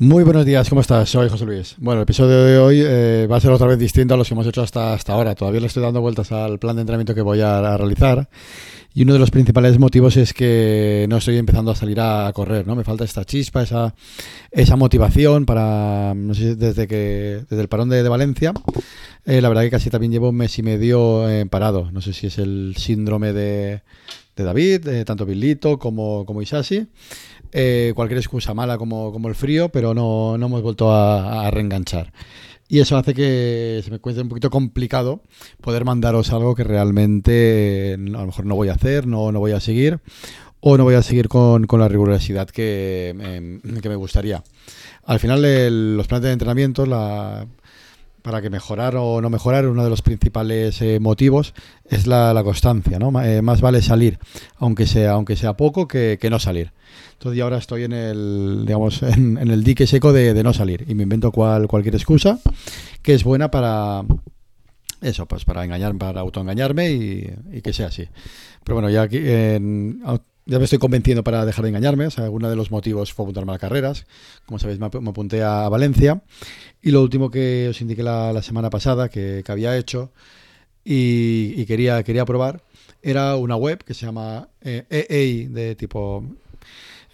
Muy buenos días, ¿cómo estás? Soy José Luis. Bueno, el episodio de hoy eh, va a ser otra vez distinto a los que hemos hecho hasta, hasta ahora. Todavía le estoy dando vueltas al plan de entrenamiento que voy a, a realizar. Y uno de los principales motivos es que no estoy empezando a salir a correr, ¿no? Me falta esta chispa, esa, esa motivación para, no sé, desde que desde el parón de, de Valencia, eh, la verdad que casi también llevo un mes y medio eh, parado. No sé si es el síndrome de, de David, eh, tanto Billito como, como Isashi. Eh, cualquier excusa mala como, como el frío, pero no, no hemos vuelto a, reenganchar. Y eso hace que se me cueste un poquito complicado poder mandaros algo que realmente eh, a lo mejor no voy a hacer, no, no voy a seguir, o no voy a seguir con, con la rigurosidad que, eh, que, me gustaría. Al final, los planes de entrenamiento, la, para que mejorar o no mejorar, uno de los principales eh, motivos es la, la constancia, ¿no? Eh, más vale salir, aunque sea, aunque sea poco, que, que, no salir. Entonces ahora estoy en el, digamos, en, en el dique seco de, de, no salir y me invento cual, cualquier excusa que es buena para eso, pues para engañar, para autoengañarme y, y que sea así. Pero bueno, ya aquí en, ya me estoy convenciendo para dejar de engañarme. O sea, uno de los motivos fue apuntarme a carreras. Como sabéis, me apunté a Valencia. Y lo último que os indiqué la, semana pasada que, había hecho y, quería, quería probar era una web que se llama eh, EA, de tipo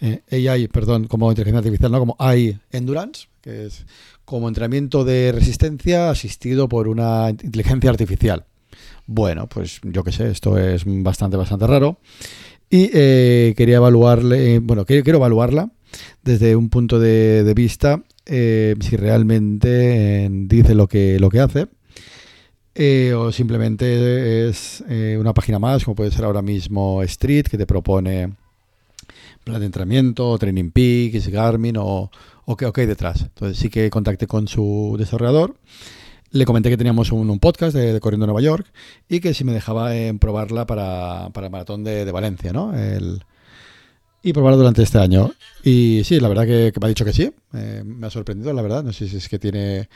eh, AI, perdón, como inteligencia artificial, no como AI Endurance, que es como entrenamiento de resistencia asistido por una inteligencia artificial. Bueno, pues yo qué sé, esto es bastante, bastante raro. Y eh, quería evaluarle, eh, bueno, quiero, evaluarla desde un punto de, vista eh, si realmente dice lo que, lo que hace. o simplemente es una página más, como puede ser ahora mismo Street, que te propone plan de entrenamiento, Training Peaks, Garmin o, o qué okay detrás. Entonces sí que contacté con su desarrollador le comenté que teníamos un, un podcast de, Corriendo Nueva York y que si me dejaba en probarla para, para el maratón de, de Valencia, ¿no? El, y probarla durante este año. Y sí, la verdad que, me ha dicho que sí. Eh, me ha sorprendido, la verdad. No sé si es que tiene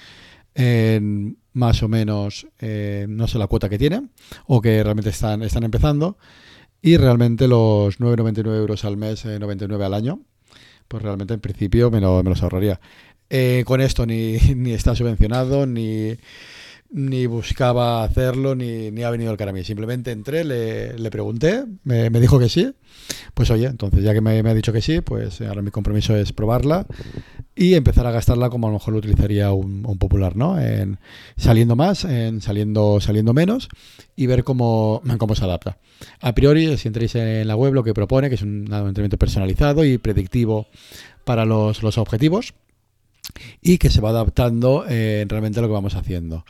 eh, más o menos, eh, no sé la cuota que tiene, o que realmente están, están empezando. Y realmente los 9,99 euros al mes, 99 al año, pues realmente en principio me, lo, me los ahorraría. Eh, con esto ni, ni está subvencionado, ni, ni buscaba hacerlo, ni, ni, ha venido el cara a mí. Simplemente entré, le, le pregunté, me, dijo que sí. Pues oye, entonces ya que me, ha dicho que sí, pues ahora mi compromiso es probarla y empezar a gastarla como a lo mejor lo utilizaría un, un popular, ¿no? En saliendo más, en saliendo, saliendo menos y ver cómo, cómo se adapta. A priori, si entréis en la web, lo que propone, que es un entrenamiento personalizado y predictivo para los, los objetivos y que se va adaptando eh, realmente a lo que vamos haciendo.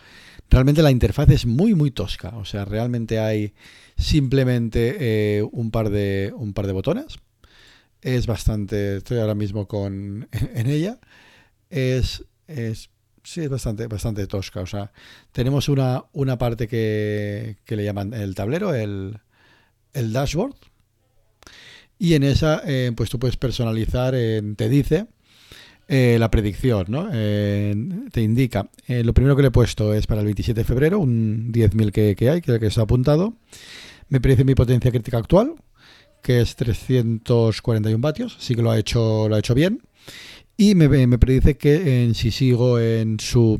Realmente la interfaz es muy muy tosca, o sea, realmente hay simplemente eh, un par de un par de botones. Es bastante, estoy ahora mismo con en ella. Es es sí, es bastante bastante tosca, o sea, tenemos una una parte que, que le llaman el tablero, el el dashboard. Y en esa eh, pues tú puedes personalizar, te dice eh, la predicción, ¿no? Eh, te indica. Eh, lo primero que le he puesto es para el 27 de febrero, un 10.000 que, que, hay, que, que está apuntado. Me predice mi potencia crítica actual, que es 341 vatios, sí que lo ha hecho, lo ha hecho bien. Y me, me predice que en, si sigo en su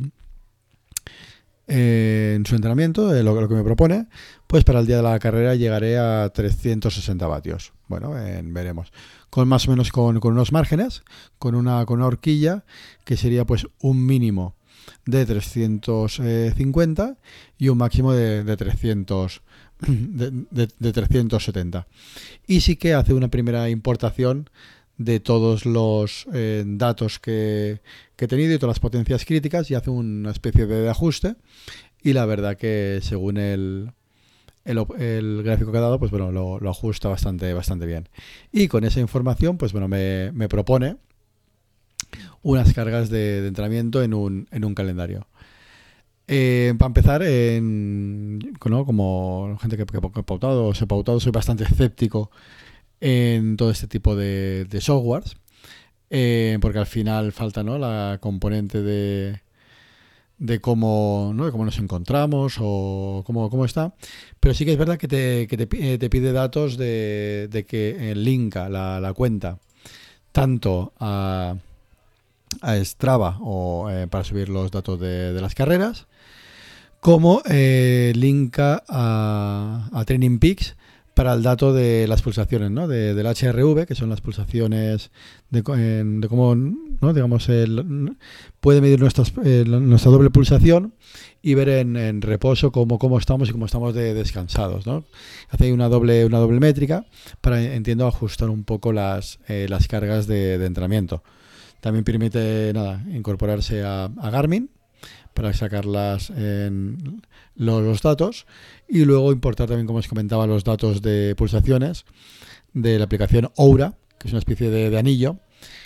en su entrenamiento, lo, que me propone, pues para el día de la carrera llegaré a 360 vatios. Bueno, veremos con más o menos con, unos márgenes, con una, con una horquilla que sería pues un mínimo de 350 y un máximo de, de 300 de, de, de, 370 y sí que hace una primera importación de todos los eh, datos que, que, he tenido y todas las potencias críticas y hace una especie de ajuste y la verdad que según el, el, el, gráfico que ha dado, pues bueno, lo, ajusta bastante, bastante bien. Y con esa información, pues bueno, me, me propone unas cargas de, entrenamiento en un, en un calendario. Eh, para empezar, en, ¿no? como gente que, que, he pautado, os he pautado, soy bastante escéptico en todo este tipo de, softwares. eh, porque al final falta ¿no? la componente de, de cómo, ¿no? de cómo nos encontramos o cómo, cómo está. Pero sí que es verdad que te, que te, te pide datos de, de que linka la, la cuenta tanto a, a Strava o eh, para subir los datos de, de las carreras, como eh, linka a, a Training Peaks para el dato de las pulsaciones, ¿no? De, del HRV, que son las pulsaciones de, cómo, ¿no? digamos, el, puede medir nuestra doble pulsación y ver en, reposo cómo, estamos y cómo estamos de descansados, ¿no? Hace una doble, una doble métrica para, entiendo, ajustar un poco las, eh, cargas de, entrenamiento. También permite, nada, incorporarse a Garmin, para sacarlas en los, datos y luego importar también, como os comentaba, los datos de pulsaciones de la aplicación Oura, que es una especie de, anillo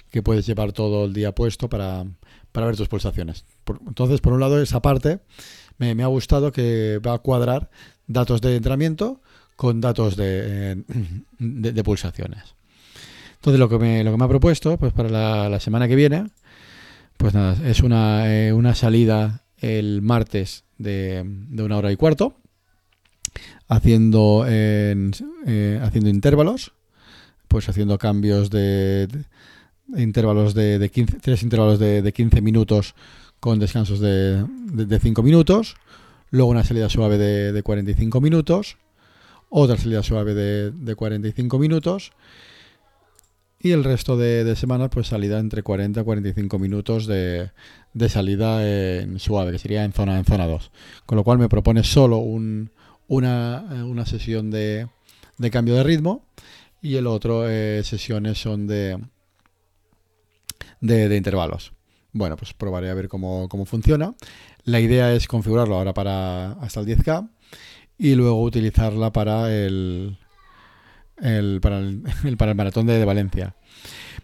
que puedes llevar todo el día puesto para, para ver tus pulsaciones. Por, entonces, por un lado, esa parte me, ha gustado que va a cuadrar datos de entrenamiento con datos de, de, de pulsaciones. Entonces, lo que, me, lo que me ha propuesto pues para la, la semana que viene pues nada, es una, eh, una salida el martes de, de, una hora y cuarto, haciendo, en, eh, haciendo intervalos, pues haciendo cambios de, intervalos de, de 15, tres intervalos de, de 15 minutos con descansos de, de, 5 minutos, luego una salida suave de, de 45 minutos, otra salida suave de 45 minutos y el resto de, de semana pues salida entre 40 y 45 minutos de, de salida en suave, que sería en zona en zona 2. Con lo cual me propone solo un, una, una, sesión de, de, cambio de ritmo y el otro eh, sesiones son de, de, intervalos. Bueno, pues probaré a ver cómo, cómo funciona. La idea es configurarlo ahora para hasta el 10K y luego utilizarla para el, el, para, el, maratón de, Valencia.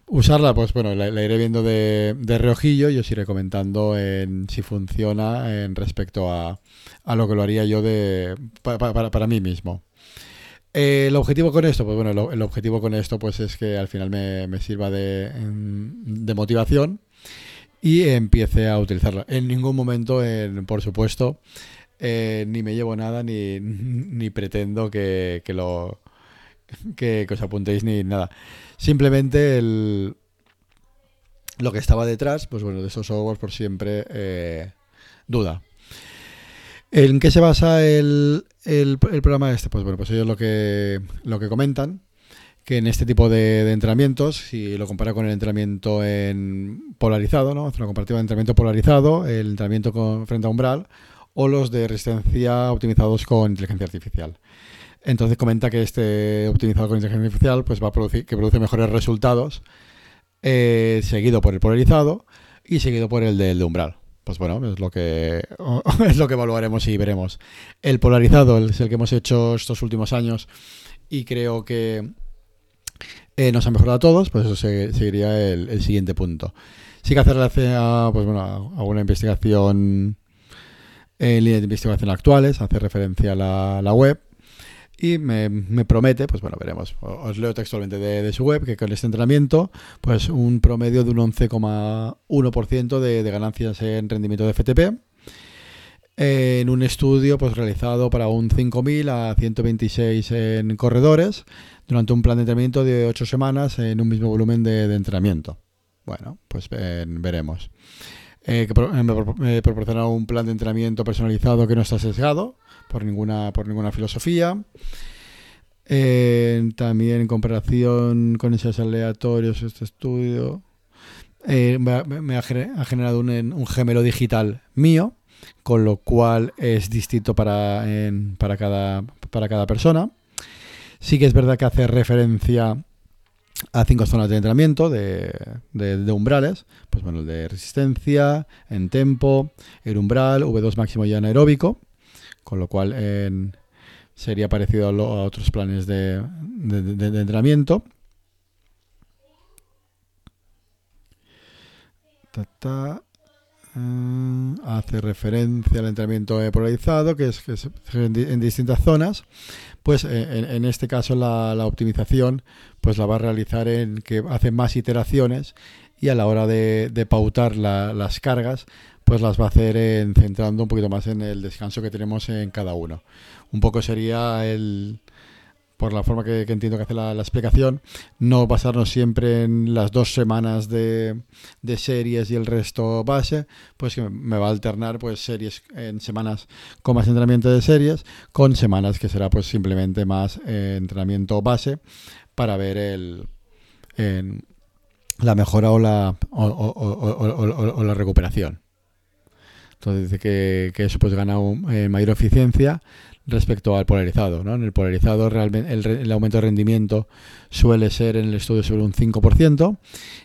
Usarla, pues bueno, la, iré viendo de, de, reojillo y os iré comentando en si funciona en respecto a, lo que lo haría yo de, para, mí mismo. Eh, el objetivo con esto, pues bueno, el, objetivo con esto pues es que al final me, sirva de, motivación y empiece a utilizarla. En ningún momento, en, por supuesto, eh, ni me llevo nada ni, ni pretendo que, que lo que, os apuntéis ni nada. Simplemente el, lo que estaba detrás, pues bueno, de esos softwares por siempre eh, duda. ¿En qué se basa el, el, el, programa este? Pues bueno, pues ellos lo que, lo que comentan, que en este tipo de, entrenamientos, si lo compara con el entrenamiento en polarizado, ¿no? una comparativa de entrenamiento polarizado, el entrenamiento frente a umbral, o los de resistencia optimizados con inteligencia artificial. Entonces comenta que este optimizado con inteligencia artificial pues va a producir que produce mejores resultados, eh, seguido por el polarizado y seguido por el del de umbral. Pues bueno, es lo que es lo que evaluaremos y veremos. El polarizado es el que hemos hecho estos últimos años y creo que eh, nos ha mejorado a todos, pues eso se, seguiría el, siguiente punto. Sí que hacer a, pues bueno, a una investigación en líneas de investigación actuales, hace referencia a la web y me, me, promete, pues bueno, veremos, os leo textualmente de, su web, que con este entrenamiento, pues un promedio de un 11,1% de, de ganancias en rendimiento de FTP, en un estudio pues realizado para un 5.000 a 126 en corredores, durante un plan de entrenamiento de 8 semanas en un mismo volumen de, de entrenamiento. Bueno, pues eh, veremos. Eh, que pro, me proporciona un plan de entrenamiento personalizado que no está sesgado, por ninguna, por ninguna filosofía. Eh, también en comparación con esos aleatorios, este estudio eh, me, me, ha, generado un, un, gemelo digital mío, con lo cual es distinto para, en, para, cada, para cada persona. Sí que es verdad que hace referencia a cinco zonas de entrenamiento de, de, umbrales, pues bueno, el de resistencia, en tempo, el umbral, V2 máximo y anaeróbico con lo cual sería parecido a, otros planes de, de, entrenamiento. Hace referencia al entrenamiento polarizado, que es, que en, distintas zonas. Pues eh, en, este caso la, optimización pues la va a realizar en que hace más iteraciones y a la hora de, pautar las cargas pues las va a hacer en, centrando un poquito más en el descanso que tenemos en cada uno. Un poco sería el, por la forma que, entiendo que hace la, explicación, no basarnos siempre en las dos semanas de, series y el resto base, pues que me va a alternar pues series en semanas con más entrenamiento de series, con semanas que será pues simplemente más eh, entrenamiento base para ver el la mejora o la, o, la recuperación. Entonces dice que, eso pues gana eh, mayor eficiencia respecto al polarizado. ¿no? En el polarizado realmente el, aumento de rendimiento suele ser en el estudio sobre un 5%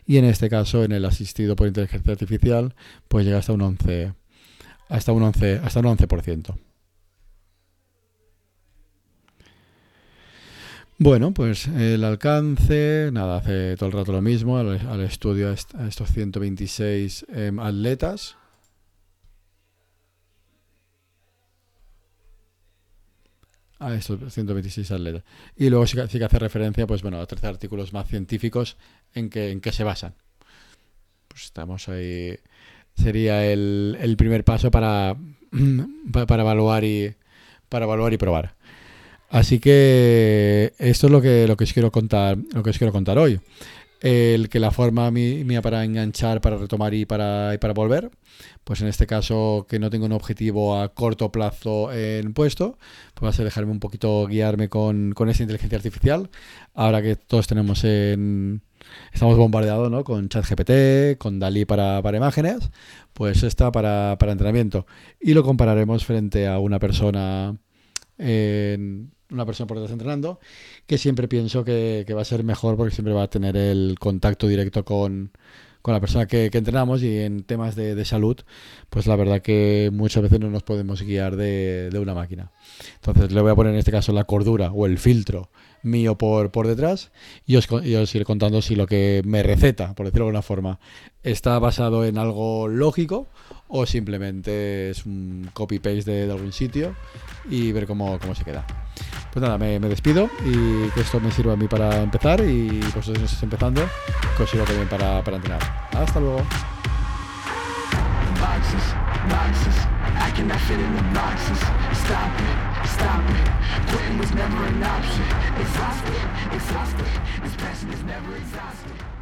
y en este caso en el asistido por inteligencia artificial pues llega hasta un 11 hasta un 11 hasta un 11%. Bueno, pues el alcance, nada, hace todo el rato lo mismo, al, estudio a estos 126 em, atletas, a estos 126 atletas. Y luego sí que, hace referencia, pues bueno, a 13 artículos más científicos en que, en que se basan. Pues estamos ahí. Sería el, el primer paso para, para evaluar y para evaluar y probar. Así que esto es lo que, lo que os quiero contar, lo que os quiero contar hoy el que la forma mía para enganchar, para retomar y para, y para volver, pues en este caso que no tengo un objetivo a corto plazo en puesto, pues va a ser dejarme un poquito guiarme con, con esa inteligencia artificial, ahora que todos tenemos en... Estamos bombardeados ¿no? con ChatGPT, con DALI para, para imágenes, pues esta para, para entrenamiento. Y lo compararemos frente a una persona en, una persona por detrás entrenando, que siempre pienso que, va a ser mejor porque siempre va a tener el contacto directo con, la persona que, entrenamos y en temas de, salud, pues la verdad que muchas veces no nos podemos guiar de, de, una máquina. Entonces le voy a poner en este caso la cordura o el filtro mío por, por detrás y os, y os iré contando si lo que me receta, por decirlo de alguna forma, está basado en algo lógico o simplemente es un copy-paste de, algún sitio y ver cómo, cómo se queda. Pues nada, me, despido y que esto me sirva a mí para empezar y vosotros no estáis empezando, que os sirva también para, entrenar. Hasta luego. This passion is never exhausted.